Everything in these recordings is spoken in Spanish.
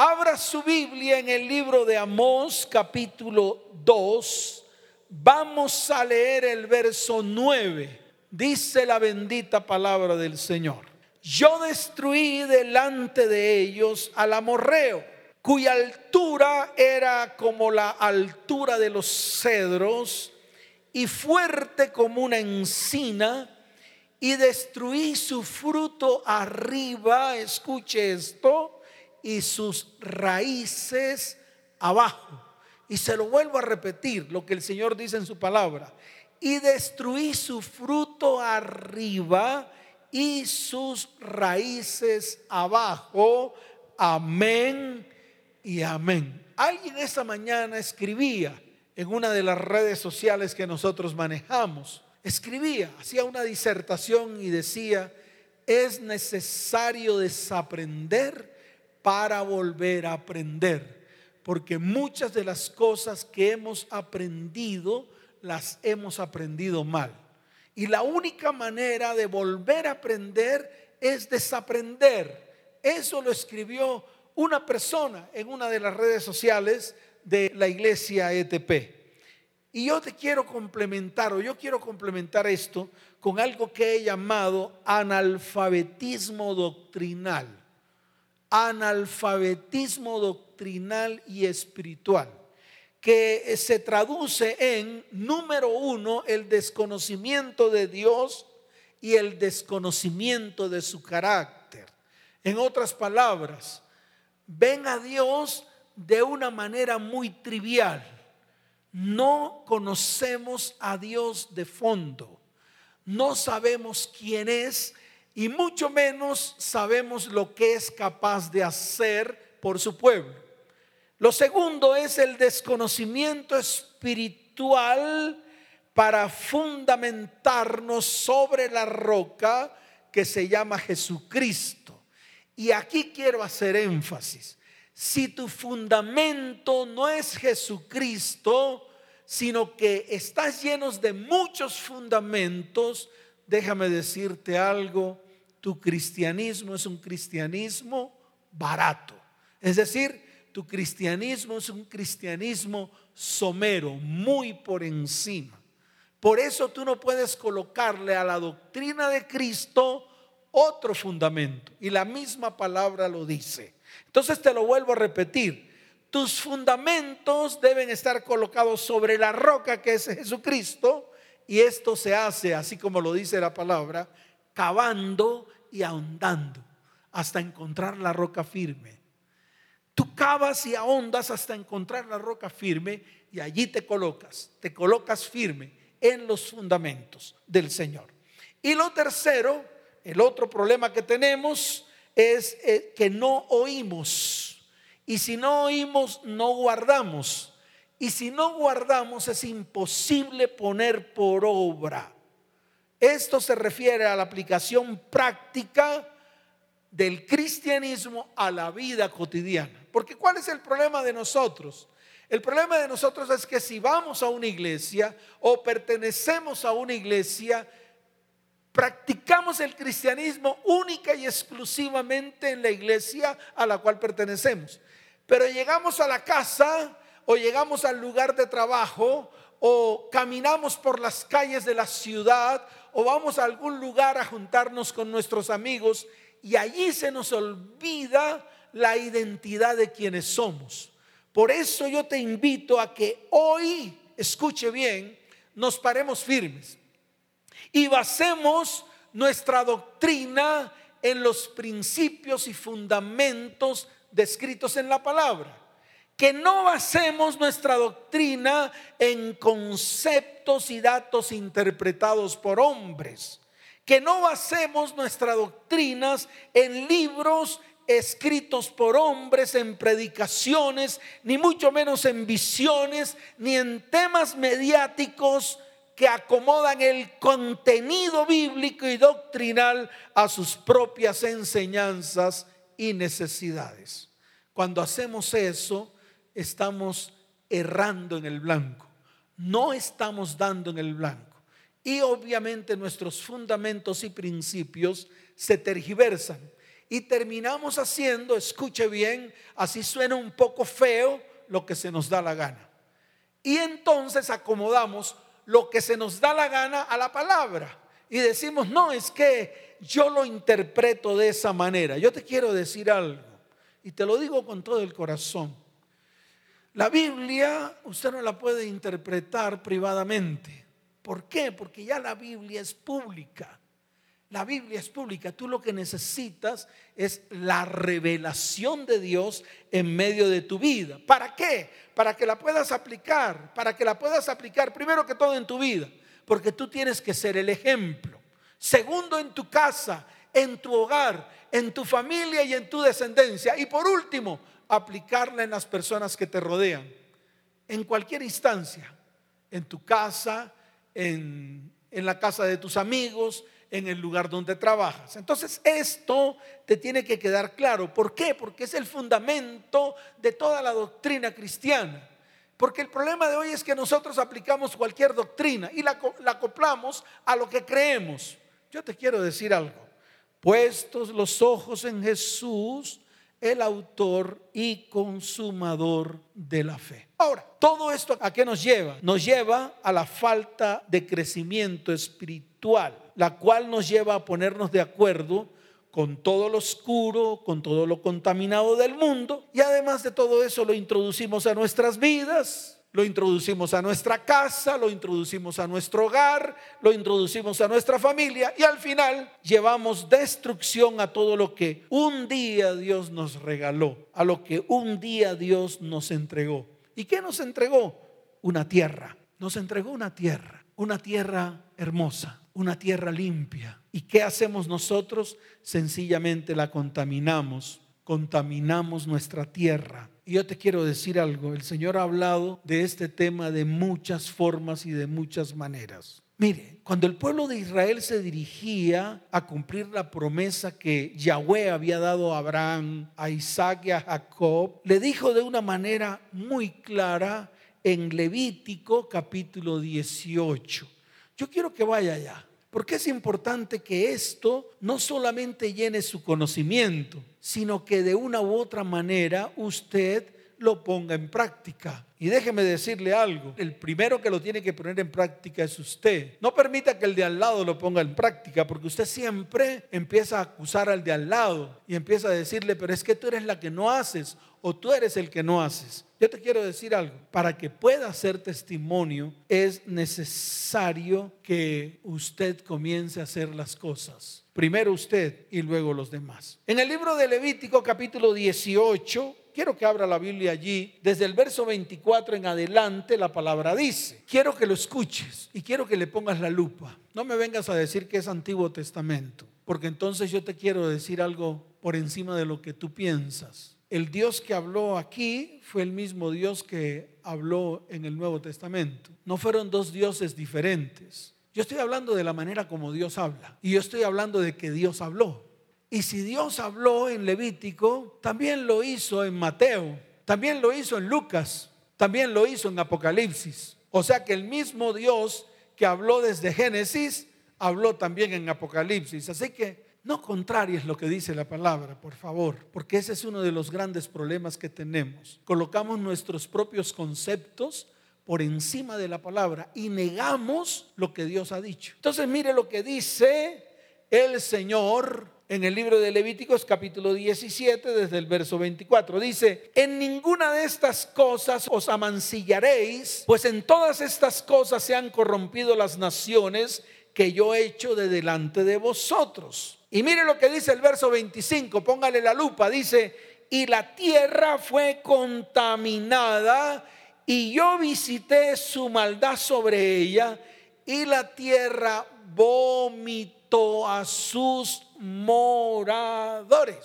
Abra su Biblia en el libro de Amós capítulo 2. Vamos a leer el verso 9. Dice la bendita palabra del Señor. Yo destruí delante de ellos al amorreo, cuya altura era como la altura de los cedros y fuerte como una encina, y destruí su fruto arriba, escuche esto, y sus raíces abajo. Y se lo vuelvo a repetir, lo que el Señor dice en su palabra. Y destruí su fruto arriba y sus raíces abajo. Amén y amén. Alguien esta mañana escribía en una de las redes sociales que nosotros manejamos. Escribía, hacía una disertación y decía, es necesario desaprender para volver a aprender. Porque muchas de las cosas que hemos aprendido las hemos aprendido mal. Y la única manera de volver a aprender es desaprender. Eso lo escribió una persona en una de las redes sociales de la iglesia ETP. Y yo te quiero complementar, o yo quiero complementar esto con algo que he llamado analfabetismo doctrinal analfabetismo doctrinal y espiritual, que se traduce en, número uno, el desconocimiento de Dios y el desconocimiento de su carácter. En otras palabras, ven a Dios de una manera muy trivial. No conocemos a Dios de fondo. No sabemos quién es y mucho menos sabemos lo que es capaz de hacer por su pueblo. Lo segundo es el desconocimiento espiritual para fundamentarnos sobre la roca que se llama Jesucristo. Y aquí quiero hacer énfasis. Si tu fundamento no es Jesucristo, sino que estás llenos de muchos fundamentos, déjame decirte algo, tu cristianismo es un cristianismo barato. Es decir, tu cristianismo es un cristianismo somero, muy por encima. Por eso tú no puedes colocarle a la doctrina de Cristo otro fundamento. Y la misma palabra lo dice. Entonces te lo vuelvo a repetir. Tus fundamentos deben estar colocados sobre la roca que es Jesucristo. Y esto se hace, así como lo dice la palabra, cavando y ahondando hasta encontrar la roca firme. Tú cavas y ahondas hasta encontrar la roca firme y allí te colocas, te colocas firme en los fundamentos del Señor. Y lo tercero, el otro problema que tenemos es eh, que no oímos. Y si no oímos, no guardamos. Y si no guardamos, es imposible poner por obra esto se refiere a la aplicación práctica del cristianismo a la vida cotidiana. Porque ¿cuál es el problema de nosotros? El problema de nosotros es que si vamos a una iglesia o pertenecemos a una iglesia, practicamos el cristianismo única y exclusivamente en la iglesia a la cual pertenecemos. Pero llegamos a la casa o llegamos al lugar de trabajo o caminamos por las calles de la ciudad o vamos a algún lugar a juntarnos con nuestros amigos y allí se nos olvida la identidad de quienes somos. Por eso yo te invito a que hoy, escuche bien, nos paremos firmes y basemos nuestra doctrina en los principios y fundamentos descritos en la palabra que no basemos nuestra doctrina en conceptos y datos interpretados por hombres, que no basemos nuestras doctrinas en libros escritos por hombres, en predicaciones, ni mucho menos en visiones, ni en temas mediáticos que acomodan el contenido bíblico y doctrinal a sus propias enseñanzas y necesidades. Cuando hacemos eso, estamos errando en el blanco, no estamos dando en el blanco. Y obviamente nuestros fundamentos y principios se tergiversan. y terminamos haciendo, escuche bien, así suena un poco feo, lo que se nos da la gana. Y entonces acomodamos lo que se nos da la gana a la palabra. Y decimos, no, es que yo lo interpreto de esa manera. Yo te quiero decir algo, y te lo digo con todo el corazón. La Biblia usted no la puede interpretar privadamente. ¿Por qué? Porque ya la Biblia es pública. La Biblia es pública. Tú lo que necesitas es la revelación de Dios en medio de tu vida. ¿Para qué? Para que la puedas aplicar. Para que la puedas aplicar primero que todo en tu vida. Porque tú tienes que ser el ejemplo. Segundo, en tu casa, en tu hogar, en tu familia y en tu descendencia. Y por último, aplicarla en las personas que te rodean. En cualquier instancia. En tu casa, en, en la casa de tus amigos, en el lugar donde trabajas. Entonces esto te tiene que quedar claro. ¿Por qué? Porque es el fundamento de toda la doctrina cristiana. Porque el problema de hoy es que nosotros aplicamos cualquier doctrina y la, la acoplamos a lo que creemos. Yo te quiero decir algo. Puestos los ojos en Jesús, el autor y consumador de la fe. Ahora, ¿todo esto a qué nos lleva? Nos lleva a la falta de crecimiento espiritual, la cual nos lleva a ponernos de acuerdo con todo lo oscuro, con todo lo contaminado del mundo y además de todo eso lo introducimos a nuestras vidas lo introducimos a nuestra casa, lo introducimos a nuestro hogar, lo introducimos a nuestra familia y al final llevamos destrucción a todo lo que un día Dios nos regaló, a lo que un día Dios nos entregó. ¿Y qué nos entregó? Una tierra. Nos entregó una tierra, una tierra hermosa, una tierra limpia. ¿Y qué hacemos nosotros? Sencillamente la contaminamos, contaminamos nuestra tierra y yo te quiero decir algo, el Señor ha hablado de este tema de muchas formas y de muchas maneras. Mire, cuando el pueblo de Israel se dirigía a cumplir la promesa que Yahweh había dado a Abraham, a Isaac y a Jacob, le dijo de una manera muy clara en Levítico capítulo 18. Yo quiero que vaya allá. Porque es importante que esto no solamente llene su conocimiento, sino que de una u otra manera usted lo ponga en práctica. Y déjeme decirle algo, el primero que lo tiene que poner en práctica es usted. No permita que el de al lado lo ponga en práctica, porque usted siempre empieza a acusar al de al lado y empieza a decirle, pero es que tú eres la que no haces o tú eres el que no haces. Yo te quiero decir algo, para que pueda ser testimonio es necesario que usted comience a hacer las cosas. Primero usted y luego los demás. En el libro de Levítico capítulo 18, quiero que abra la Biblia allí, desde el verso 24 en adelante la palabra dice, quiero que lo escuches y quiero que le pongas la lupa. No me vengas a decir que es Antiguo Testamento, porque entonces yo te quiero decir algo por encima de lo que tú piensas el Dios que habló aquí fue el mismo Dios que habló en el Nuevo Testamento. No fueron dos dioses diferentes. Yo estoy hablando de la manera como Dios habla. Y yo estoy hablando de que Dios habló. Y si Dios habló en Levítico, también lo hizo en Mateo, también lo hizo en Lucas, también lo hizo en Apocalipsis. O sea que el mismo Dios que habló desde Génesis, habló también en Apocalipsis. Así que no contraries lo que dice la palabra, por favor, porque ese es uno de los grandes problemas que tenemos. Colocamos nuestros propios conceptos por encima de la palabra y negamos lo que Dios ha dicho. Entonces mire lo que dice el Señor en el libro de Levíticos capítulo 17 desde el verso 24. Dice, en ninguna de estas cosas os amancillaréis, pues en todas estas cosas se han corrompido las naciones que yo he hecho de delante de vosotros. Y mire lo que dice el verso 25, póngale la lupa, dice, y la tierra fue contaminada y yo visité su maldad sobre ella y la tierra vomitó a sus moradores.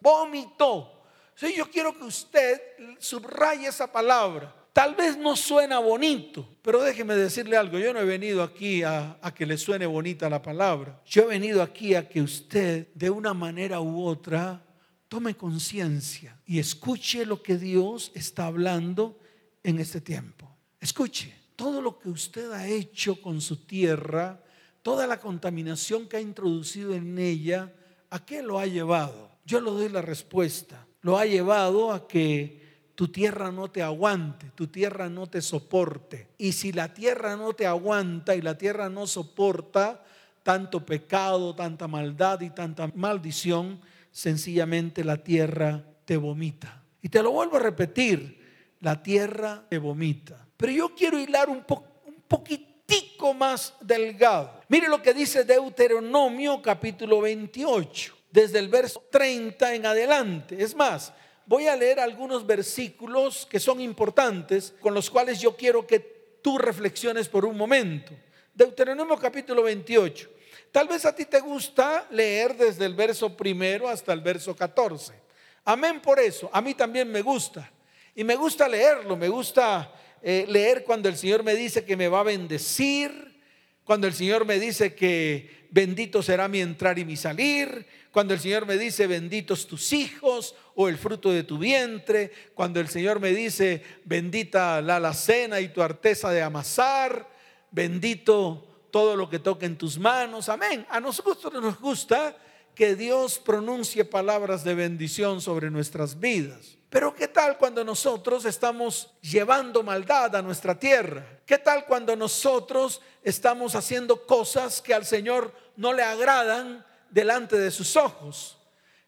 Vomitó. Sí, yo quiero que usted subraye esa palabra. Tal vez no suena bonito, pero déjeme decirle algo, yo no he venido aquí a, que le suene bonita la palabra. Yo he venido aquí a que usted de una manera u otra tome conciencia y escuche lo que Dios está hablando en este tiempo. Escuche, todo lo que usted ha hecho con su tierra, toda la contaminación que ha introducido en ella, ¿a qué lo ha llevado? Yo le doy la respuesta. Lo ha llevado a que tu tierra no te aguante, tu tierra no te soporte. Y si la tierra no te aguanta y la tierra no soporta tanto pecado, tanta maldad y tanta maldición, sencillamente la tierra te vomita. Y te lo vuelvo a repetir, la tierra te vomita. Pero yo quiero hilar un, un poquitico más delgado. Mire lo que dice Deuteronomio capítulo 28, desde el verso 30 en adelante. Es más, voy a leer algunos versículos que son importantes, con los cuales yo quiero que tú reflexiones por un momento. Deuteronomio capítulo 28. Tal vez a ti te gusta leer desde el verso primero hasta el verso 14. Amén por eso. A mí también me gusta. Y me gusta leerlo. Me gusta eh, leer cuando el Señor me dice que me va a bendecir. Cuando el Señor me dice que bendito será mi entrar y mi salir. Cuando el Señor me dice benditos tus hijos o el fruto de tu vientre. Cuando el Señor me dice bendita la alacena y tu arteza de amasar. Bendito todo lo que toque en tus manos. Amén. A nosotros nos gusta que Dios pronuncie palabras de bendición sobre nuestras vidas. Pero ¿qué tal cuando nosotros estamos llevando maldad a nuestra tierra? ¿Qué tal cuando nosotros estamos haciendo cosas que al Señor no le agradan delante de sus ojos?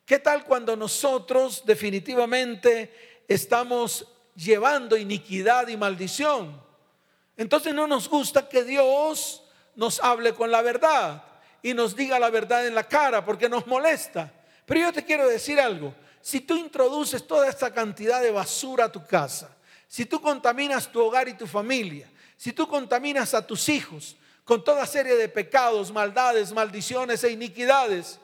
¿Qué tal cuando nosotros definitivamente estamos llevando iniquidad y maldición? Entonces no nos gusta que Dios nos hable con la verdad y nos diga la verdad en la cara porque nos molesta. Pero yo te quiero decir algo, si tú introduces toda esta cantidad de basura a tu casa, si tú contaminas tu hogar y tu familia, si tú contaminas a tus hijos con toda serie de pecados, maldades, maldiciones e iniquidades,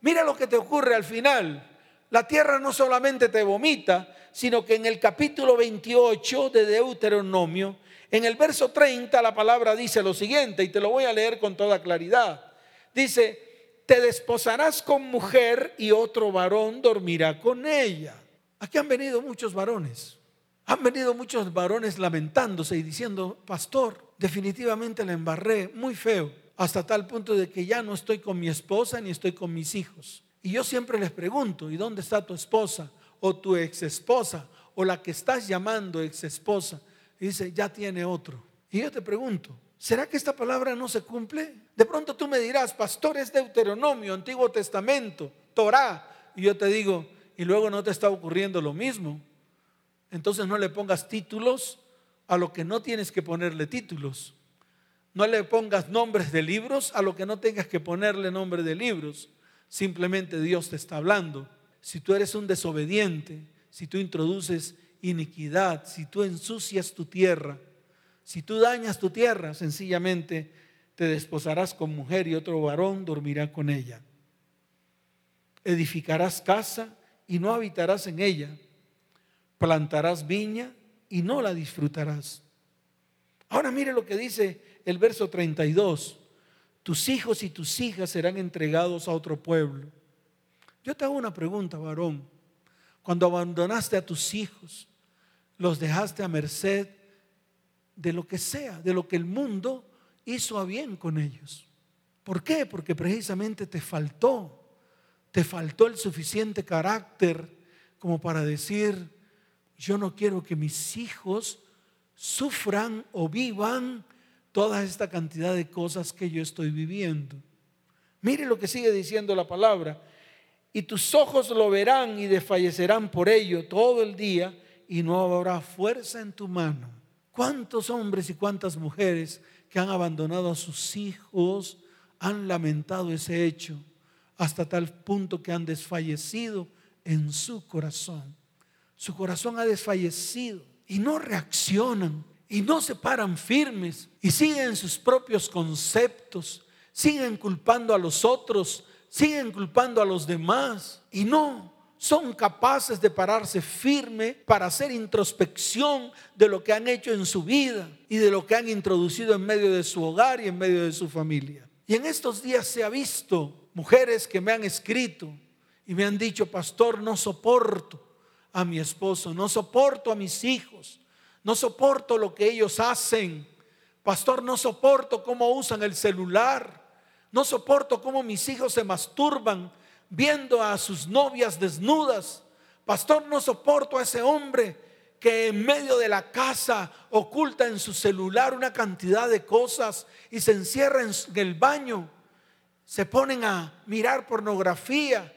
mira lo que te ocurre al final. La tierra no solamente te vomita, sino que en el capítulo 28 de Deuteronomio en el verso 30 la palabra dice lo siguiente, y te lo voy a leer con toda claridad. Dice, te desposarás con mujer y otro varón dormirá con ella. Aquí han venido muchos varones. Han venido muchos varones lamentándose y diciendo, pastor, definitivamente la embarré muy feo, hasta tal punto de que ya no estoy con mi esposa ni estoy con mis hijos. Y yo siempre les pregunto, ¿y dónde está tu esposa o tu ex esposa o la que estás llamando ex esposa? dice, ya tiene otro. Y yo te pregunto, ¿será que esta palabra no se cumple? De pronto tú me dirás, pastor, es Deuteronomio, Antiguo Testamento, Torah. Y yo te digo, y luego no te está ocurriendo lo mismo. Entonces no le pongas títulos a lo que no tienes que ponerle títulos. No le pongas nombres de libros a lo que no tengas que ponerle nombre de libros. Simplemente Dios te está hablando. Si tú eres un desobediente, si tú introduces iniquidad, si tú ensucias tu tierra, si tú dañas tu tierra, sencillamente te desposarás con mujer y otro varón dormirá con ella. Edificarás casa y no habitarás en ella. Plantarás viña y no la disfrutarás. Ahora mire lo que dice el verso 32. Tus hijos y tus hijas serán entregados a otro pueblo. Yo te hago una pregunta, varón. Cuando abandonaste a tus hijos, los dejaste a merced de lo que sea, de lo que el mundo hizo a bien con ellos. ¿Por qué? Porque precisamente te faltó, te faltó el suficiente carácter como para decir, yo no quiero que mis hijos sufran o vivan toda esta cantidad de cosas que yo estoy viviendo. Mire lo que sigue diciendo la palabra. Y tus ojos lo verán y desfallecerán por ello todo el día y no habrá fuerza en tu mano. ¿Cuántos hombres y cuántas mujeres que han abandonado a sus hijos han lamentado ese hecho hasta tal punto que han desfallecido en su corazón? Su corazón ha desfallecido y no reaccionan y no se paran firmes y siguen sus propios conceptos, siguen culpando a los otros, siguen culpando a los demás y no son capaces de pararse firme para hacer introspección de lo que han hecho en su vida y de lo que han introducido en medio de su hogar y en medio de su familia. Y en estos días se ha visto mujeres que me han escrito y me han dicho, pastor, no soporto a mi esposo, no soporto a mis hijos, no soporto lo que ellos hacen. Pastor, no soporto cómo usan el celular, no soporto cómo mis hijos se masturban viendo a sus novias desnudas. Pastor, no soporto a ese hombre que en medio de la casa oculta en su celular una cantidad de cosas y se encierra en el baño. Se ponen a mirar pornografía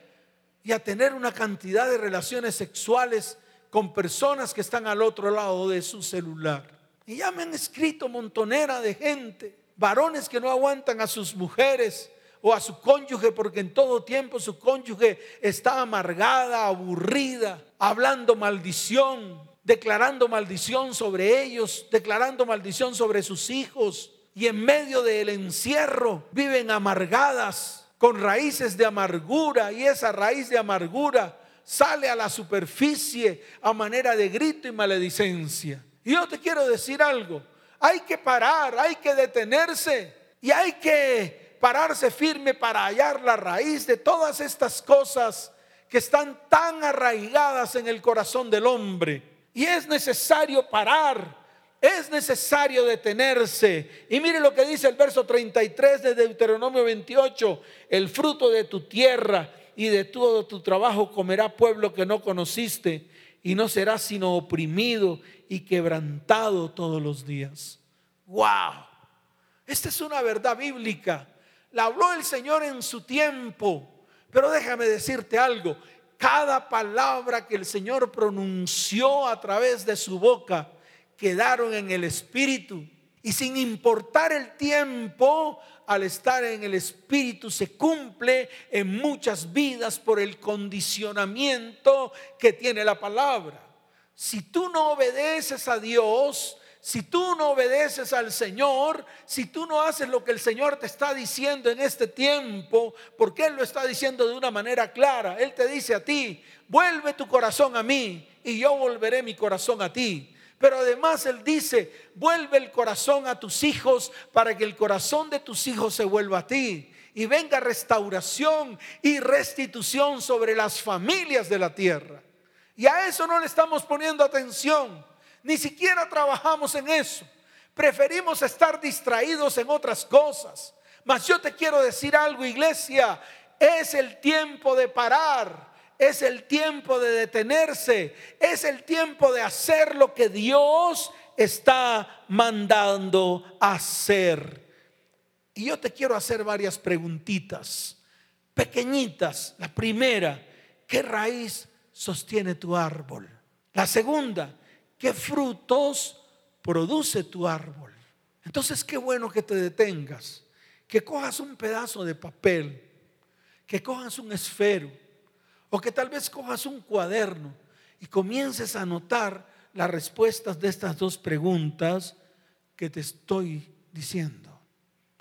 y a tener una cantidad de relaciones sexuales con personas que están al otro lado de su celular. Y ya me han escrito montonera de gente, varones que no aguantan a sus mujeres o a su cónyuge porque en todo tiempo su cónyuge está amargada, aburrida, hablando maldición, declarando maldición sobre ellos, declarando maldición sobre sus hijos. Y en medio del encierro viven amargadas, con raíces de amargura. Y esa raíz de amargura sale a la superficie a manera de grito y maledicencia. Y yo te quiero decir algo, hay que parar, hay que detenerse y hay que pararse firme para hallar la raíz de todas estas cosas que están tan arraigadas en el corazón del hombre. Y es necesario parar, es necesario detenerse. Y mire lo que dice el verso 33 de Deuteronomio 28, el fruto de tu tierra y de todo tu trabajo comerá pueblo que no conociste y no será sino oprimido y quebrantado todos los días. ¡Wow! Esta es una verdad bíblica. La habló el Señor en su tiempo. Pero déjame decirte algo. Cada palabra que el Señor pronunció a través de su boca quedaron en el Espíritu. Y sin importar el tiempo, al estar en el Espíritu se cumple en muchas vidas por el condicionamiento que tiene la palabra. Si tú no obedeces a Dios, si tú no obedeces al Señor, si tú no haces lo que el Señor te está diciendo en este tiempo, porque Él lo está diciendo de una manera clara, Él te dice a ti, vuelve tu corazón a mí y yo volveré mi corazón a ti. Pero además Él dice, vuelve el corazón a tus hijos para que el corazón de tus hijos se vuelva a ti y venga restauración y restitución sobre las familias de la tierra. Y a eso no le estamos poniendo atención, ni siquiera trabajamos en eso. Preferimos estar distraídos en otras cosas. Mas yo te quiero decir algo, iglesia, es el tiempo de parar es el tiempo de detenerse, es el tiempo de hacer lo que Dios está mandando hacer. Y yo te quiero hacer varias preguntitas, pequeñitas. La primera, ¿qué raíz sostiene tu árbol? La segunda, ¿qué frutos produce tu árbol? Entonces, qué bueno que te detengas, que cojas un pedazo de papel, que cojas un esfero o que tal vez cojas un cuaderno y comiences a anotar las respuestas de estas dos preguntas que te estoy diciendo.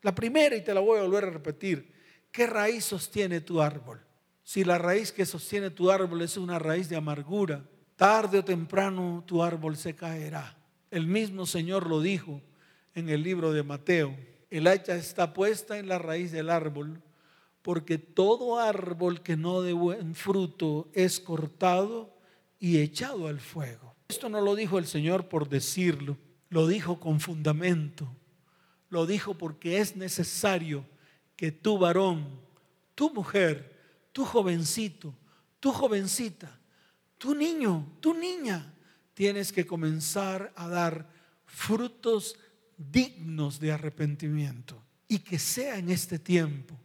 La primera, y te la voy a volver a repetir, ¿qué raíz sostiene tu árbol? Si la raíz que sostiene tu árbol es una raíz de amargura, tarde o temprano tu árbol se caerá. El mismo Señor lo dijo en el libro de Mateo. El hacha está puesta en la raíz del árbol porque todo árbol que no dé buen fruto es cortado y echado al fuego. Esto no lo dijo el Señor por decirlo, lo dijo con fundamento, lo dijo porque es necesario que tu varón, tu mujer, tu jovencito, tu jovencita, tu niño, tu niña, tienes que comenzar a dar frutos dignos de arrepentimiento y que sea en este tiempo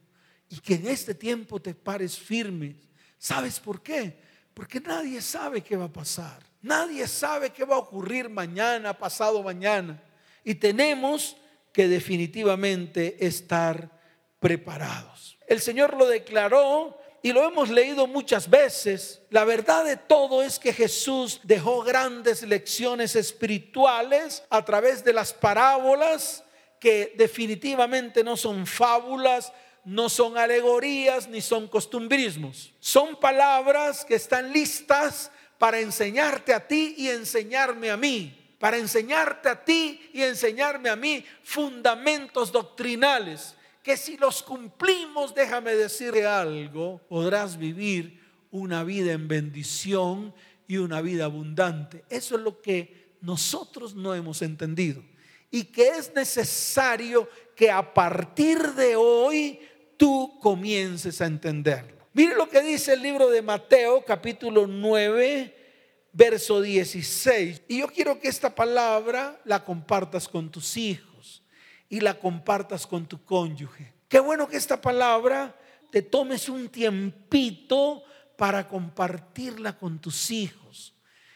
y que en este tiempo te pares firme. ¿Sabes por qué? Porque nadie sabe qué va a pasar. Nadie sabe qué va a ocurrir mañana, pasado mañana. Y tenemos que definitivamente estar preparados. El Señor lo declaró y lo hemos leído muchas veces. La verdad de todo es que Jesús dejó grandes lecciones espirituales a través de las parábolas que definitivamente no son fábulas, no son alegorías ni son costumbrismos. Son palabras que están listas para enseñarte a ti y enseñarme a mí. Para enseñarte a ti y enseñarme a mí fundamentos doctrinales que si los cumplimos, déjame decirte algo, podrás vivir una vida en bendición y una vida abundante. Eso es lo que nosotros no hemos entendido y que es necesario que a partir de hoy tú comiences a entenderlo. Mire lo que dice el libro de Mateo, capítulo 9, verso 16. Y yo quiero que esta palabra la compartas con tus hijos y la compartas con tu cónyuge. Qué bueno que esta palabra te tomes un tiempito para compartirla con tus hijos.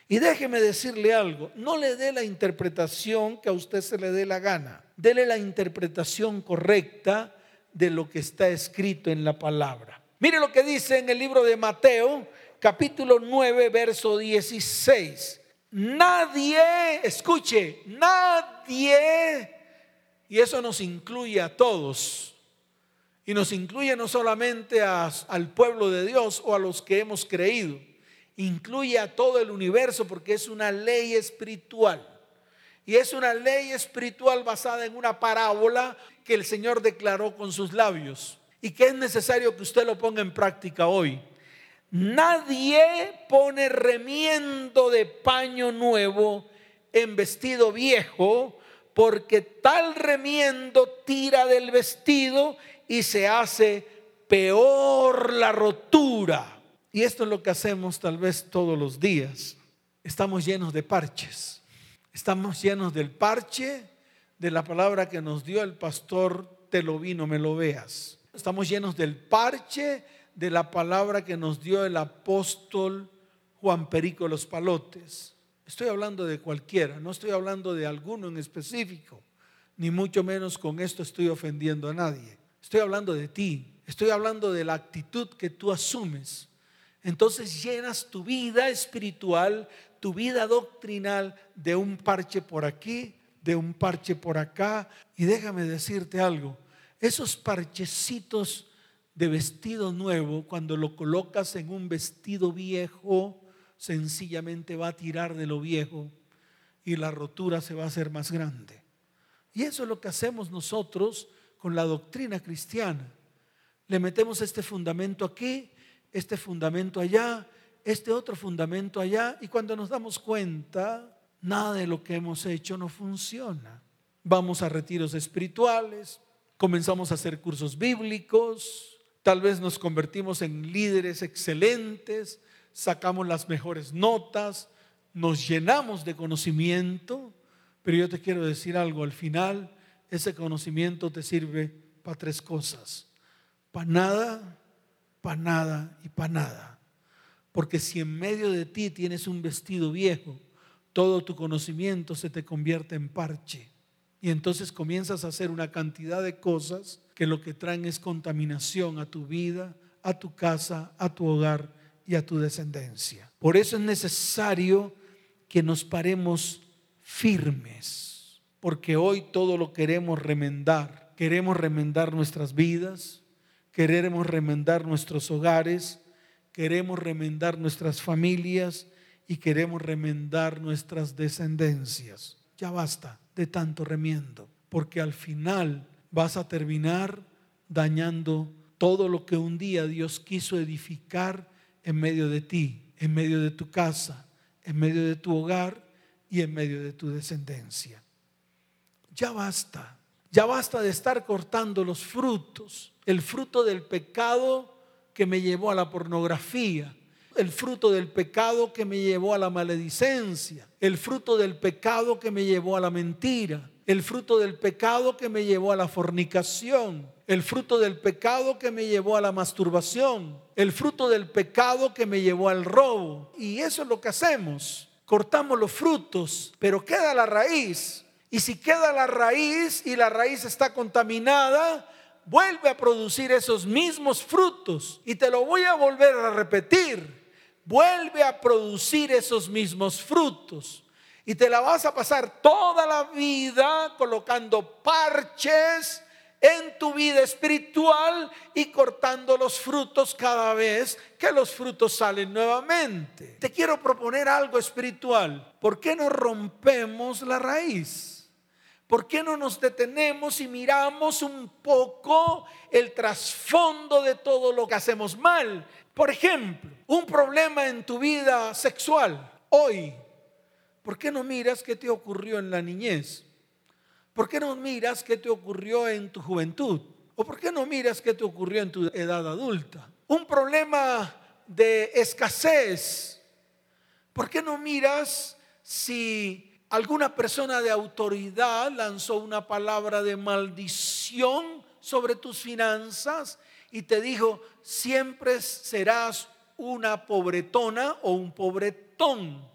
Y déjeme decirle algo, no le dé la interpretación que a usted se le dé la gana, dele la interpretación correcta de lo que está escrito en la palabra. Mire lo que dice en el libro de Mateo, capítulo 9, verso 16. Nadie, escuche, nadie, y eso nos incluye a todos, y nos incluye no solamente al pueblo de Dios o a los que hemos creído, incluye a todo el universo porque es una ley espiritual. Y es una ley espiritual basada en una parábola que el Señor declaró con sus labios y que es necesario que usted lo ponga en práctica hoy. Nadie pone remiendo de paño nuevo en vestido viejo, porque tal remiendo tira del vestido y se hace peor la rotura. Y esto es lo que hacemos tal vez todos los días. Estamos llenos de parches. Estamos llenos del parche de la palabra que nos dio el pastor, te lo me lo veas. Estamos llenos del parche de la palabra que nos dio el apóstol Juan Perico Los Palotes. Estoy hablando de cualquiera, no estoy hablando de alguno en específico, ni mucho menos con esto estoy ofendiendo a nadie. Estoy hablando de ti, estoy hablando de la actitud que tú asumes. Entonces llenas tu vida espiritual, tu vida doctrinal de un parche por aquí, de un parche por acá. Y déjame decirte algo, esos parchecitos de vestido nuevo, cuando lo colocas en un vestido viejo, sencillamente va a tirar de lo viejo y la rotura se va a hacer más grande. Y eso es lo que hacemos nosotros con la doctrina cristiana. Le metemos este fundamento aquí, este fundamento allá, este otro fundamento allá, y cuando nos damos cuenta, nada de lo que hemos hecho no funciona. Vamos a retiros espirituales, comenzamos a hacer cursos bíblicos, Tal vez nos convertimos en líderes excelentes, sacamos las mejores notas, nos llenamos de conocimiento, pero yo te quiero decir algo, al final ese conocimiento te sirve para tres cosas, para nada, para nada y para nada. Porque si en medio de ti tienes un vestido viejo, todo tu conocimiento se te convierte en parche. Y entonces comienzas a hacer una cantidad de cosas que lo que traen es contaminación a tu vida, a tu casa, a tu hogar y a tu descendencia. Por eso es necesario que nos paremos firmes, porque hoy todo lo queremos remendar. Queremos remendar nuestras vidas, queremos remendar nuestros hogares, queremos remendar nuestras familias y queremos remendar nuestras descendencias. Ya basta de tanto remiendo, porque al final vas a terminar dañando todo lo que un día Dios quiso edificar en medio de ti, en medio de tu casa, en medio de tu hogar y en medio de tu descendencia. Ya basta, ya basta de estar cortando los frutos, el fruto del pecado que me llevó a la pornografía, el fruto del pecado que me llevó a la maledicencia, el fruto del pecado que me llevó a la mentira, el fruto del pecado que me llevó a la fornicación, el fruto del pecado que me llevó a la masturbación, el fruto del pecado que me llevó al robo. Y eso es lo que hacemos. Cortamos los frutos, pero queda la raíz. Y si queda la raíz y la raíz está contaminada, vuelve a producir esos mismos frutos. Y te lo voy a volver a repetir. Vuelve a producir esos mismos frutos. Y te la vas a pasar toda la vida colocando parches en tu vida espiritual y cortando los frutos cada vez que los frutos salen nuevamente. Te quiero proponer algo espiritual. ¿Por qué no rompemos la raíz? ¿Por qué no nos detenemos y miramos un poco el trasfondo de todo lo que hacemos mal? Por ejemplo, un problema en tu vida sexual. Hoy ¿Por qué no miras qué te ocurrió en la niñez? ¿Por qué no miras qué te ocurrió en tu juventud? ¿O por qué no miras qué te ocurrió en tu edad adulta? un problema de escasez, ¿por qué no miras si alguna persona de autoridad lanzó una palabra de maldición sobre tus finanzas y te dijo, siempre serás una pobretona o un pobretón?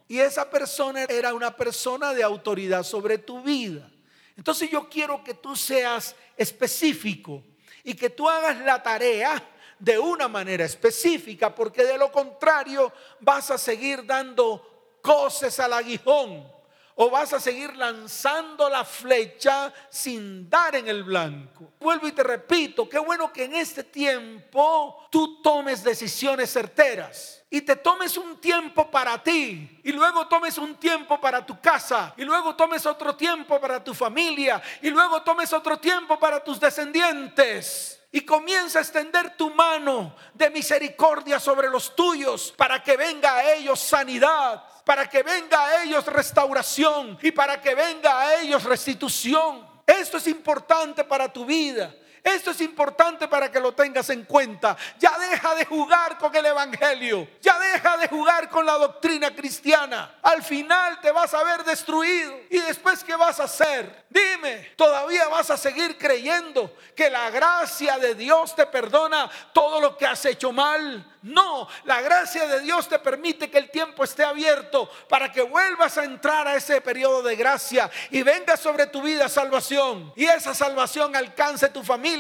Y esa persona era una persona de autoridad sobre tu vida. Entonces yo quiero que tú seas específico y que tú hagas la tarea de una manera específica, porque de lo contrario vas a seguir dando coces al aguijón o vas a seguir lanzando la flecha sin dar en el blanco. Vuelvo y te repito, qué bueno que en este tiempo tú tomes decisiones certeras y te tomes un tiempo para ti y luego tomes un tiempo para tu casa y luego tomes otro tiempo para tu familia y luego tomes otro tiempo para tus descendientes y comienza a extender tu mano de misericordia sobre los tuyos para que venga a ellos sanidad, para que venga a ellos restauración y para que venga a ellos restitución. Esto es importante para tu vida. Esto es importante para que lo tengas en cuenta. Ya deja de jugar con el Evangelio. Ya deja de jugar con la doctrina cristiana. Al final te vas a ver destruido. ¿Y después qué vas a hacer? Dime, ¿todavía vas a seguir creyendo que la gracia de Dios te perdona todo lo que has hecho mal? No, la gracia de Dios te permite que el tiempo esté abierto para que vuelvas a entrar a ese periodo de gracia y venga sobre tu vida salvación. Y esa salvación alcance tu familia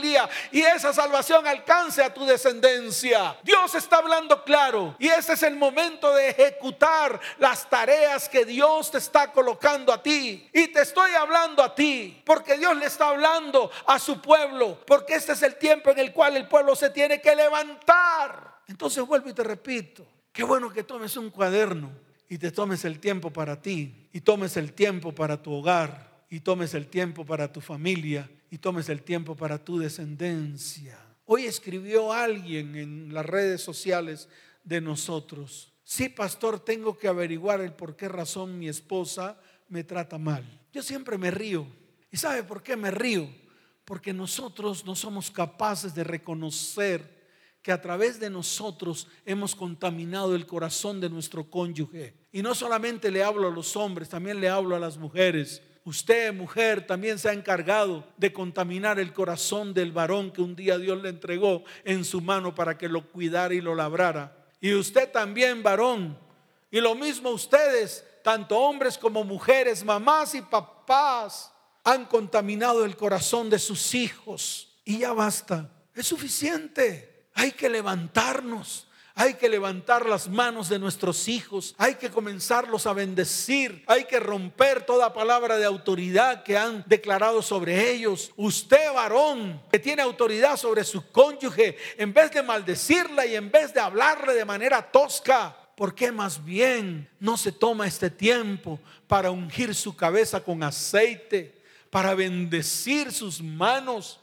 y esa salvación alcance a tu descendencia. Dios está hablando claro y ese es el momento de ejecutar las tareas que Dios te está colocando a ti. Y te estoy hablando a ti porque Dios le está hablando a su pueblo, porque este es el tiempo en el cual el pueblo se tiene que levantar. Entonces vuelvo y te repito, qué bueno que tomes un cuaderno y te tomes el tiempo para ti, y tomes el tiempo para tu hogar, y tomes el tiempo para tu familia, y tomes el tiempo para tu descendencia. Hoy escribió alguien en las redes sociales de nosotros, sí, pastor, tengo que averiguar el por qué razón mi esposa me trata mal. Yo siempre me río. ¿Y sabe por qué me río? Porque nosotros no somos capaces de reconocer que a través de nosotros hemos contaminado el corazón de nuestro cónyuge. Y no solamente le hablo a los hombres, también le hablo a las mujeres. Usted, mujer, también se ha encargado de contaminar el corazón del varón que un día Dios le entregó en su mano para que lo cuidara y lo labrara. Y usted también, varón. Y lo mismo ustedes, tanto hombres como mujeres, mamás y papás, han contaminado el corazón de sus hijos. Y ya basta. Es suficiente. Hay que levantarnos. Hay que levantar las manos de nuestros hijos. Hay que comenzarlos a bendecir. Hay que romper toda palabra de autoridad que han declarado sobre ellos. Usted, varón, que tiene autoridad sobre su cónyuge, en vez de maldecirla y en vez de hablarle de manera tosca, ¿por qué más bien no se toma este tiempo para ungir su cabeza con aceite, para bendecir sus manos,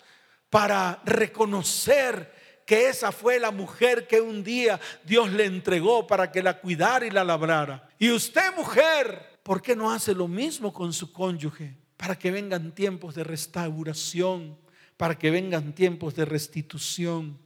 para reconocer que esa fue la mujer que un día Dios le entregó para que la cuidara y la labrara. Y usted mujer, ¿por qué no hace lo mismo con su cónyuge? Para que vengan tiempos de restauración, para que vengan tiempos de restitución,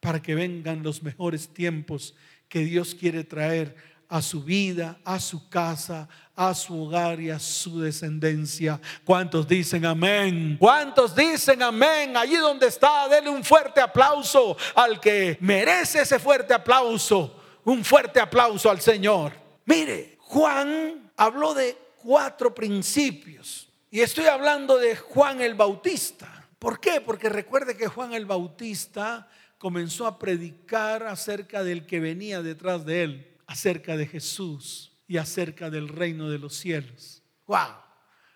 para que vengan los mejores tiempos que Dios quiere traer a su vida, a su casa, a su hogar y a su descendencia. ¿Cuántos dicen amén? ¿Cuántos dicen amén? Allí donde está, denle un fuerte aplauso al que merece ese fuerte aplauso. Un fuerte aplauso al Señor. Mire, Juan habló de cuatro principios. Y estoy hablando de Juan el Bautista. ¿Por qué? Porque recuerde que Juan el Bautista comenzó a predicar acerca del que venía detrás de él acerca de Jesús y acerca del reino de los cielos. ¡Wow!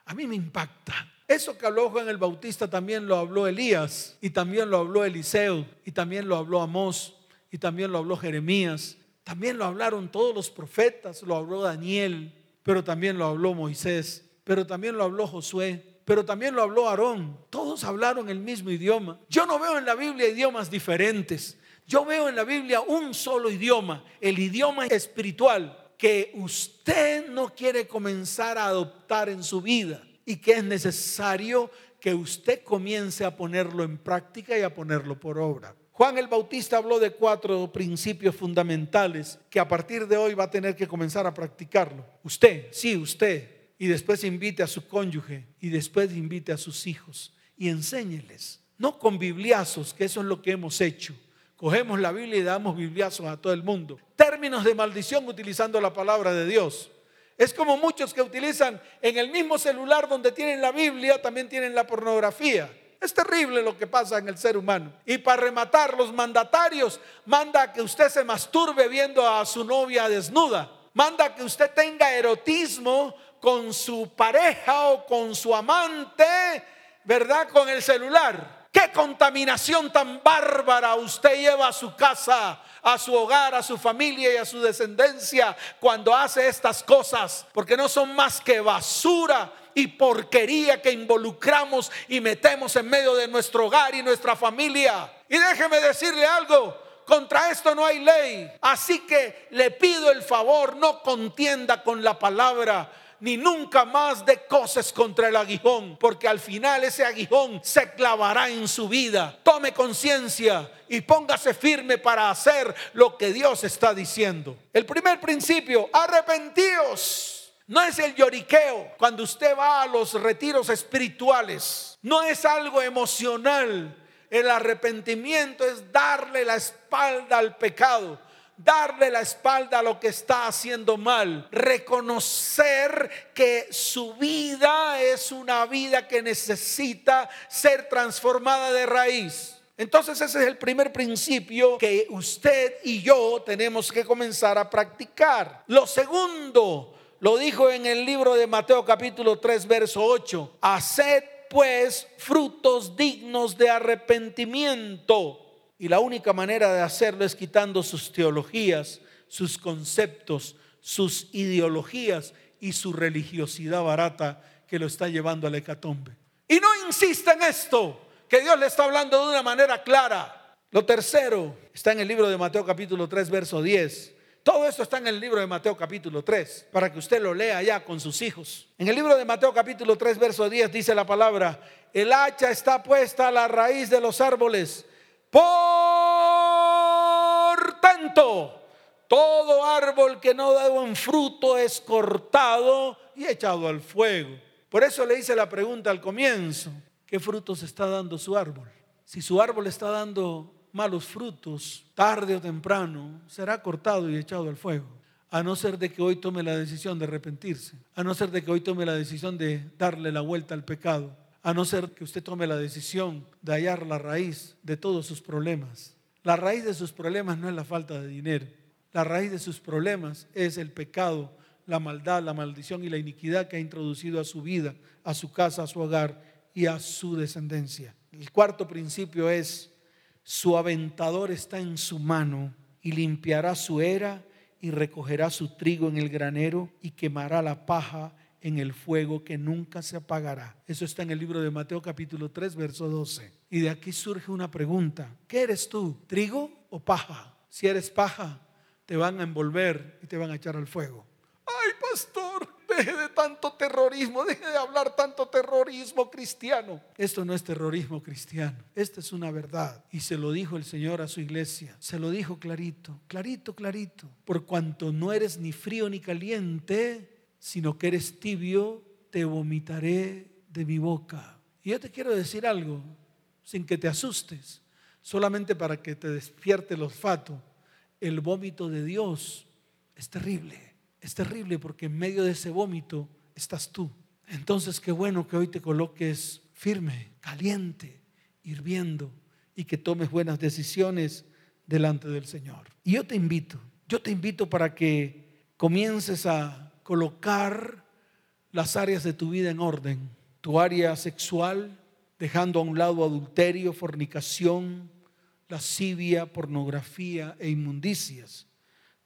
A mí me impacta. Eso que habló Juan el Bautista también lo habló Elías y también lo habló Eliseo y también lo habló Amós y también lo habló Jeremías. También lo hablaron todos los profetas, lo habló Daniel, pero también lo habló Moisés, pero también lo habló Josué, pero también lo habló Aarón. Todos hablaron el mismo idioma. Yo no veo en la Biblia idiomas diferentes. Yo veo en la Biblia un solo idioma, el idioma espiritual, que usted no quiere comenzar a adoptar en su vida y que es necesario que usted comience a ponerlo en práctica y a ponerlo por obra. Juan el Bautista habló de cuatro principios fundamentales que a partir de hoy va a tener que comenzar a practicarlo. Usted, sí, usted. Y después invite a su cónyuge y después invite a sus hijos y enséñeles. No con bibliazos, que eso es lo que hemos hecho. Cogemos la Biblia y damos bibliazos a todo el mundo. Términos de maldición utilizando la palabra de Dios. Es como muchos que utilizan en el mismo celular donde tienen la Biblia, también tienen la pornografía. Es terrible lo que pasa en el ser humano. Y para rematar, los mandatarios manda que usted se masturbe viendo a su novia desnuda. Manda que usted tenga erotismo con su pareja o con su amante, ¿verdad? Con el celular. ¿Qué contaminación tan bárbara usted lleva a su casa, a su hogar, a su familia y a su descendencia cuando hace estas cosas? Porque no son más que basura y porquería que involucramos y metemos en medio de nuestro hogar y nuestra familia. Y déjeme decirle algo, contra esto no hay ley. Así que le pido el favor, no contienda con la palabra. Ni nunca más de cosas contra el aguijón, porque al final ese aguijón se clavará en su vida. Tome conciencia y póngase firme para hacer lo que Dios está diciendo. El primer principio, arrepentíos. No es el lloriqueo cuando usted va a los retiros espirituales. No es algo emocional. El arrepentimiento es darle la espalda al pecado, darle la espalda a lo que está haciendo mal, reconocer que su vida es una vida que necesita ser transformada de raíz. Entonces ese es el primer principio que usted y yo tenemos que comenzar a practicar. Lo segundo, lo dijo en el libro de Mateo capítulo 3, verso 8. Haced pues frutos dignos de arrepentimiento. Y la única manera de hacerlo es quitando sus teologías, sus conceptos, sus ideologías y su religiosidad barata que lo está llevando al hecatombe. Y no insista en esto, que Dios le está hablando de una manera clara. Lo tercero está en el libro de Mateo capítulo 3, verso 10. Todo esto está en el libro de Mateo capítulo 3, para que usted lo lea ya con sus hijos. En el libro de Mateo capítulo 3, verso 10 dice la palabra, el hacha está puesta a la raíz de los árboles. Por tanto, todo árbol que no da buen fruto es cortado y echado al fuego. Por eso le hice la pregunta al comienzo, ¿qué frutos está dando su árbol? Si su árbol está dando malos frutos, tarde o temprano, será cortado y echado al fuego. A no ser de que hoy tome la decisión de arrepentirse, a no ser de que hoy tome la decisión de darle la vuelta al pecado, a no ser que usted tome la decisión de hallar la raíz de todos sus problemas. La raíz de sus problemas no es la falta de dinero, la raíz de sus problemas es el pecado, la maldad, la maldición y la iniquidad que ha introducido a su vida, a su casa, a su hogar y a su descendencia. El cuarto principio es su aventador está en su mano y limpiará su era y recogerá su trigo en el granero y quemará la paja en el fuego que nunca se apagará. Eso está en el libro de Mateo capítulo 3, verso 12. Y de aquí surge una pregunta. ¿Qué eres tú? ¿Trigo o paja? Si eres paja, te van a envolver y te van a echar al fuego. Ay, pastor, Deje de tanto terrorismo, deje de hablar tanto terrorismo cristiano. Esto no es terrorismo cristiano, esta es una verdad. Y se lo dijo el Señor a su iglesia, se lo dijo clarito, clarito, clarito. Por cuanto no eres ni frío ni caliente, sino que eres tibio, te vomitaré de mi boca. Y yo te quiero decir algo, sin que te asustes, solamente para que te despierte el olfato. El vómito de Dios es terrible es terrible porque en medio de ese vómito estás tú. Entonces qué bueno que hoy te coloques firme, caliente, hirviendo y que tomes buenas decisiones delante del Señor. Y yo te invito, yo te invito para que comiences a colocar las áreas de tu vida en orden. Tu área sexual, dejando a un lado adulterio, fornicación, lascivia, pornografía e inmundicias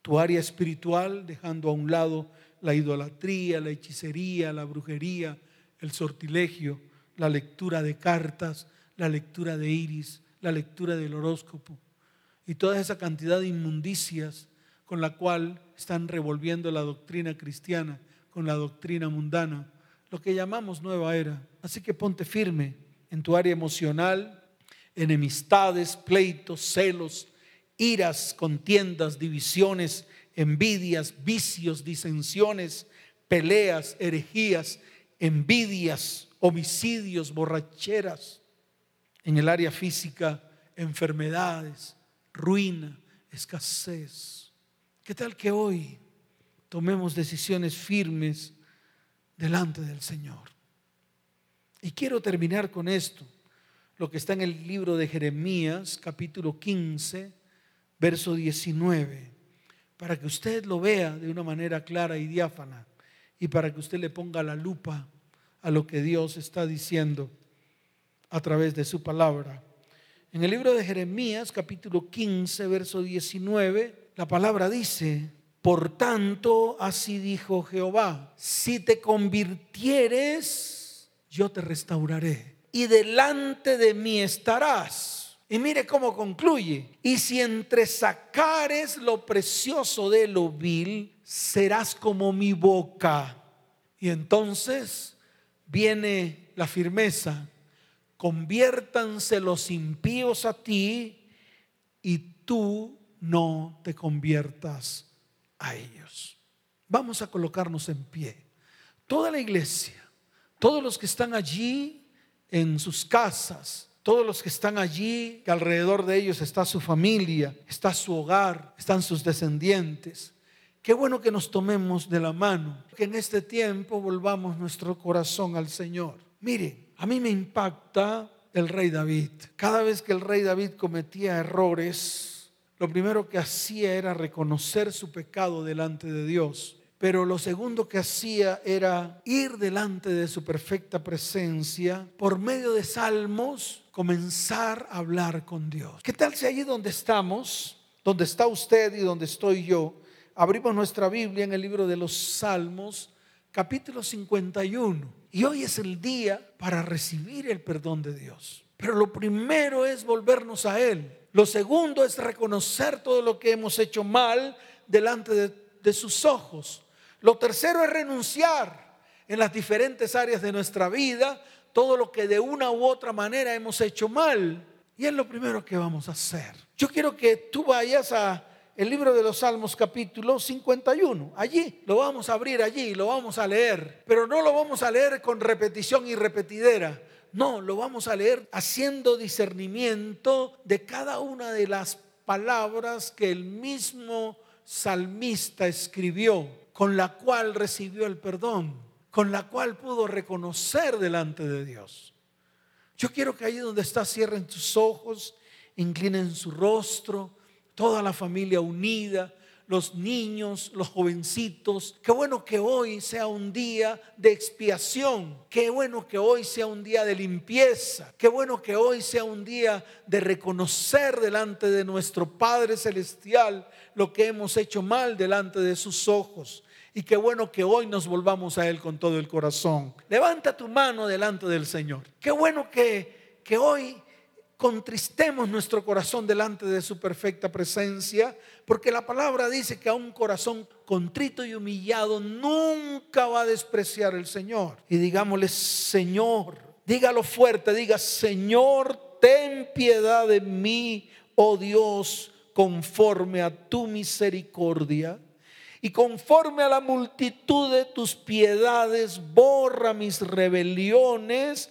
tu área espiritual, dejando a un lado la idolatría, la hechicería, la brujería, el sortilegio, la lectura de cartas, la lectura de iris, la lectura del horóscopo y toda esa cantidad de inmundicias con la cual están revolviendo la doctrina cristiana con la doctrina mundana, lo que llamamos nueva era. Así que ponte firme en tu área emocional, enemistades, pleitos, celos, iras, contiendas, divisiones, envidias, vicios, disensiones, peleas, herejías, envidias, homicidios, borracheras. En el área física, enfermedades, ruina, escasez. ¿Qué tal que hoy tomemos decisiones firmes delante del Señor? Y quiero terminar con esto, lo que está en el libro de Jeremías, capítulo 15, verso 19, para que usted lo vea de una manera clara y diáfana y para que usted le ponga la lupa a lo que Dios está diciendo a través de su palabra. En el libro de Jeremías, capítulo 15, verso 19, la palabra dice, por tanto, así dijo Jehová, si te convirtieres, yo te restauraré y delante de mí estarás. Y mire cómo concluye. Y si entresacares lo precioso de lo vil, serás como mi boca. Y entonces viene la firmeza conviértanse los impíos a ti y tú no te conviertas a ellos. Vamos a colocarnos en pie. Toda la iglesia, todos los que están allí en sus casas, todos los que están allí, que alrededor de ellos está su familia, está su hogar, están sus descendientes. Qué bueno que nos tomemos de la mano, que en este tiempo volvamos nuestro corazón al Señor. Mire, a mí me impacta el rey David. Cada vez que el rey David cometía errores, lo primero que hacía era reconocer su pecado delante de Dios. Pero lo segundo que hacía era ir delante de su perfecta presencia por medio de salmos, comenzar a hablar con Dios. ¿Qué tal si allí donde estamos, donde está usted y donde estoy yo, abrimos nuestra Biblia en el libro de los Salmos, capítulo 51? Y hoy es el día para recibir el perdón de Dios. Pero lo primero es volvernos a Él. Lo segundo es reconocer todo lo que hemos hecho mal delante de, sus ojos. Lo tercero es renunciar en las diferentes áreas de nuestra vida todo lo que de una u otra manera hemos hecho mal. Y es lo primero que vamos a hacer. Yo quiero que tú vayas a el libro de los Salmos capítulo 51. Allí lo vamos a abrir allí, lo vamos a leer, pero no lo vamos a leer con repetición y repetidera. No, lo vamos a leer haciendo discernimiento de cada una de las palabras que el mismo salmista escribió, con la cual recibió el perdón, con la cual pudo reconocer delante de Dios. Yo quiero que allí donde está cierren tus ojos, inclinen su rostro toda la familia unida, los niños, los jovencitos. Qué bueno que hoy sea un día de expiación. Qué bueno que hoy sea un día de limpieza. Qué bueno que hoy sea un día de reconocer delante de nuestro Padre Celestial lo que hemos hecho mal delante de sus ojos. Y qué bueno que hoy nos volvamos a Él con todo el corazón. Levanta tu mano delante del Señor. Qué bueno que, que hoy contristemos nuestro corazón delante de su perfecta presencia, porque la palabra dice que a un corazón contrito y humillado nunca va a despreciar el Señor. Y digámosle, Señor, dígalo fuerte, diga, Señor, ten piedad de mí, oh Dios, conforme a tu misericordia. Y conforme a la multitud de tus piedades, borra mis rebeliones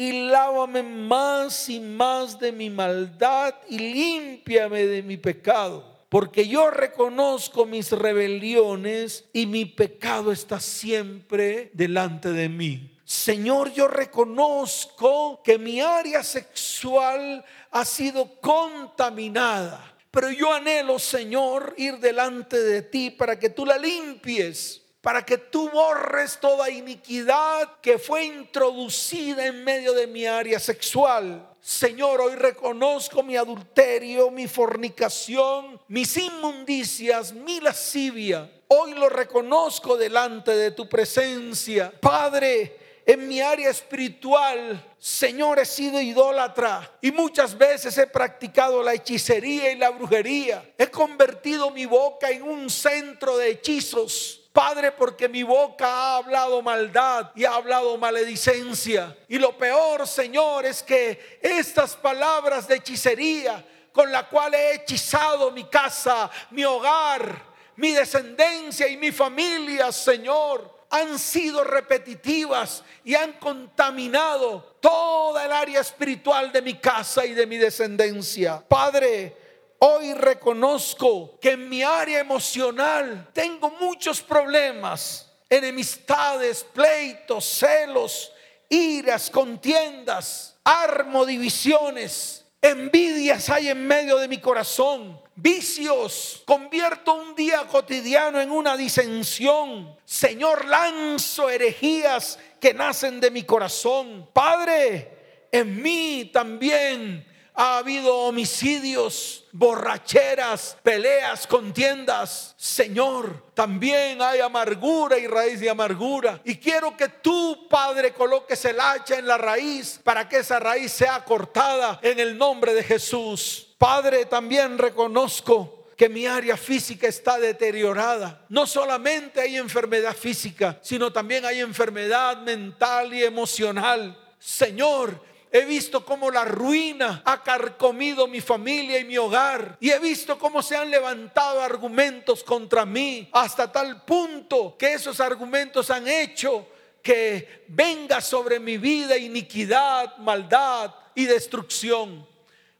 y lávame más y más de mi maldad y límpiame de mi pecado. Porque yo reconozco mis rebeliones y mi pecado está siempre delante de mí. Señor, yo reconozco que mi área sexual ha sido contaminada. Pero yo anhelo, Señor, ir delante de ti para que tú la limpies para que tú borres toda iniquidad que fue introducida en medio de mi área sexual. Señor, hoy reconozco mi adulterio, mi fornicación, mis inmundicias, mi lascivia. Hoy lo reconozco delante de tu presencia. Padre, en mi área espiritual, Señor, he sido idólatra y muchas veces he practicado la hechicería y la brujería. He convertido mi boca en un centro de hechizos Padre, porque mi boca ha hablado maldad y ha hablado maledicencia. Y lo peor, Señor, es que estas palabras de hechicería con la cual he hechizado mi casa, mi hogar, mi descendencia y mi familia, Señor, han sido repetitivas y han contaminado toda el área espiritual de mi casa y de mi descendencia. Padre, Hoy reconozco que en mi área emocional tengo muchos problemas, enemistades, pleitos, celos, iras, contiendas, armo divisiones, envidias hay en medio de mi corazón, vicios, convierto un día cotidiano en una disensión. Señor, lanzo herejías que nacen de mi corazón. Padre, en mí también ha habido homicidios, borracheras, peleas, contiendas. Señor, también hay amargura y raíz de amargura. Y quiero que tú, Padre, coloques el hacha en la raíz para que esa raíz sea cortada en el nombre de Jesús. Padre, también reconozco que mi área física está deteriorada. No solamente hay enfermedad física, sino también hay enfermedad mental y emocional. Señor, He visto cómo la ruina ha carcomido mi familia y mi hogar. Y he visto cómo se han levantado argumentos contra mí hasta tal punto que esos argumentos han hecho que venga sobre mi vida iniquidad, maldad y destrucción.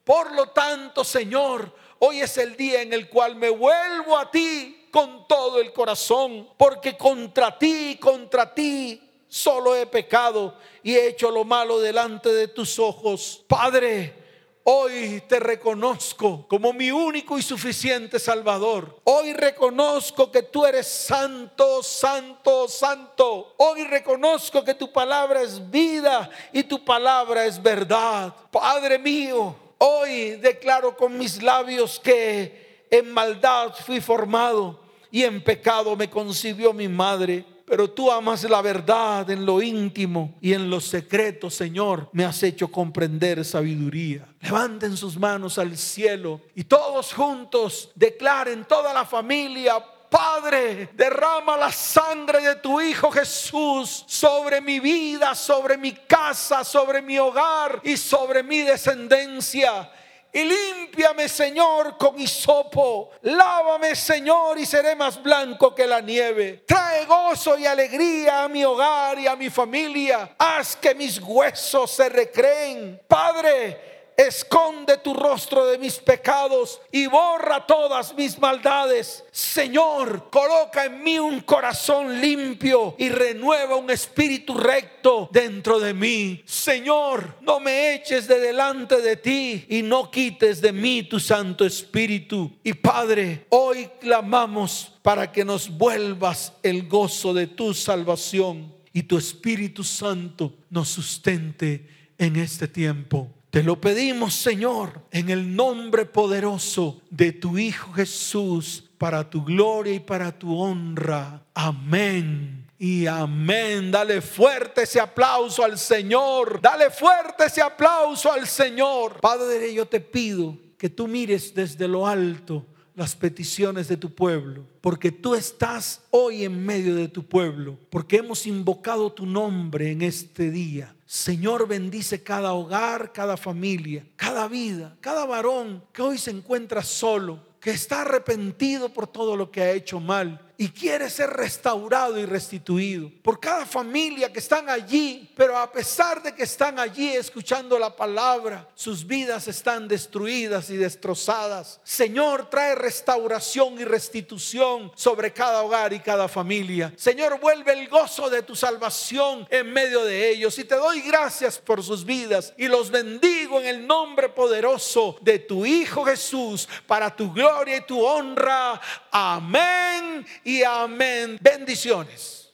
Por lo tanto, Señor, hoy es el día en el cual me vuelvo a ti con todo el corazón, porque contra ti, contra ti solo he pecado y he hecho lo malo delante de tus ojos. Padre, Hoy te reconozco como mi único y suficiente Salvador. Hoy reconozco que tú eres santo, santo, santo. Hoy reconozco que tu palabra es vida y tu palabra es verdad. Padre mío, hoy declaro con mis labios que en maldad fui formado y en pecado me concibió mi madre. Pero tú amas la verdad en lo íntimo y en lo secreto, Señor. Me has hecho comprender sabiduría. Levanten sus manos al cielo y todos juntos declaren toda la familia. Padre, derrama la sangre de tu Hijo Jesús sobre mi vida, sobre mi casa, sobre mi hogar y sobre mi descendencia y límpiame, Señor, con hisopo. Lávame, Señor, y seré más blanco que la nieve. Trae gozo y alegría a mi hogar y a mi familia. Haz que mis huesos se recreen. Padre, esconde tu rostro de mis pecados y borra todas mis maldades. Señor, coloca en mí un corazón limpio y renueva un espíritu recto dentro de mí. Señor, no me eches de delante de ti y no quites de mí tu Santo Espíritu. Y Padre, hoy clamamos para que nos vuelvas el gozo de tu salvación y tu Espíritu Santo nos sustente en este tiempo. Te lo pedimos, Señor, en el nombre poderoso de tu Hijo Jesús, para tu gloria y para tu honra. Amén. Y amén. Dale fuerte ese aplauso al Señor. Dale fuerte ese aplauso al Señor. Padre, yo te pido que tú mires desde lo alto las peticiones de tu pueblo, porque tú estás hoy en medio de tu pueblo, porque hemos invocado tu nombre en este día. Señor, bendice cada hogar, cada familia, cada vida, cada varón que hoy se encuentra solo, que está arrepentido por todo lo que ha hecho mal y quiere ser restaurado y restituido. Por cada familia que están allí, pero a pesar de que están allí escuchando la palabra, sus vidas están destruidas y destrozadas. Señor, trae restauración y restitución sobre cada hogar y cada familia. Señor, vuelve el gozo de tu salvación en medio de ellos. Y te doy gracias por sus vidas y los bendigo en el nombre poderoso de tu Hijo Jesús para tu gloria y tu honra. Amén y amén. Bendiciones.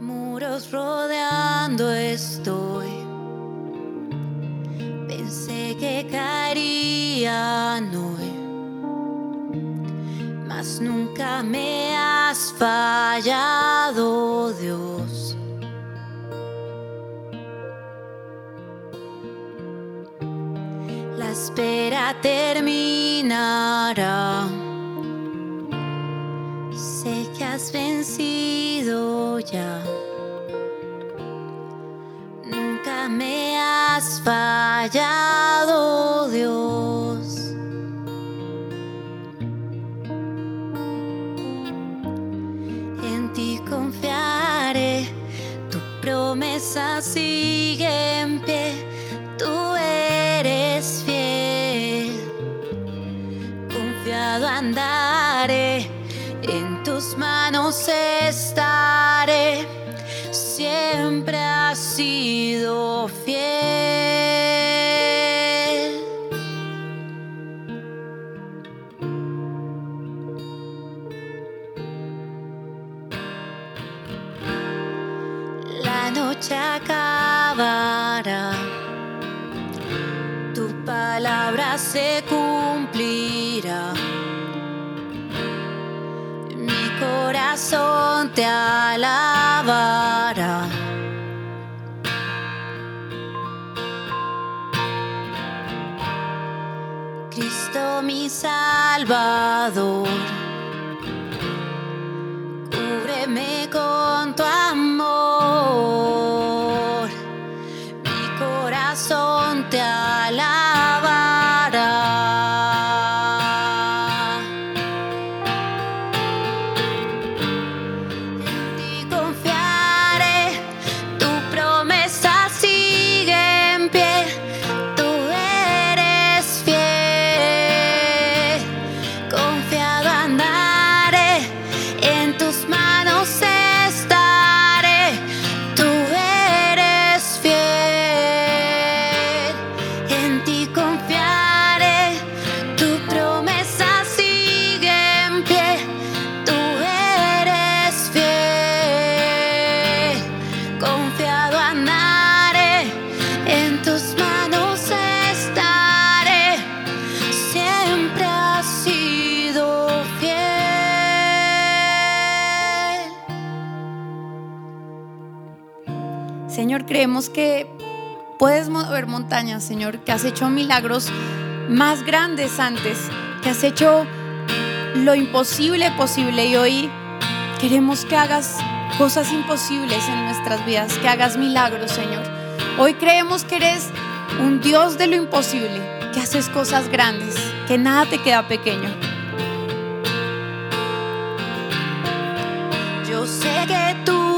Muros rodeando estoy. Pensé que caerían hoy, mas nunca me has fallado, Dios. La espera terminará has fallado, Dios. En ti confiaré, tu promesa sigue en pie, tú eres fiel. Confiado andaré, en tus manos estaré, se cumplirá. Mi corazón te alabará. Cristo mi Salvador, Que puedes mover montañas, Señor, que has hecho milagros más grandes antes, que has hecho lo imposible posible y hoy queremos que hagas cosas imposibles en nuestras vidas, que hagas milagros, Señor. Hoy creemos que eres un Dios de lo imposible, que haces cosas grandes, que nada te queda pequeño. Yo sé que tú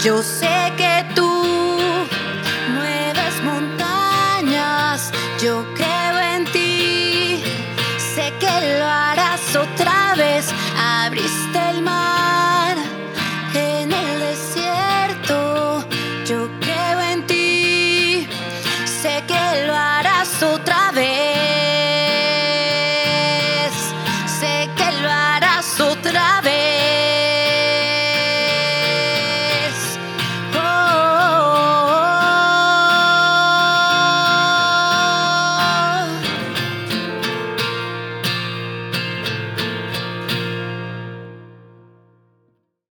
Yo sé que tú mueves montañas, yo creo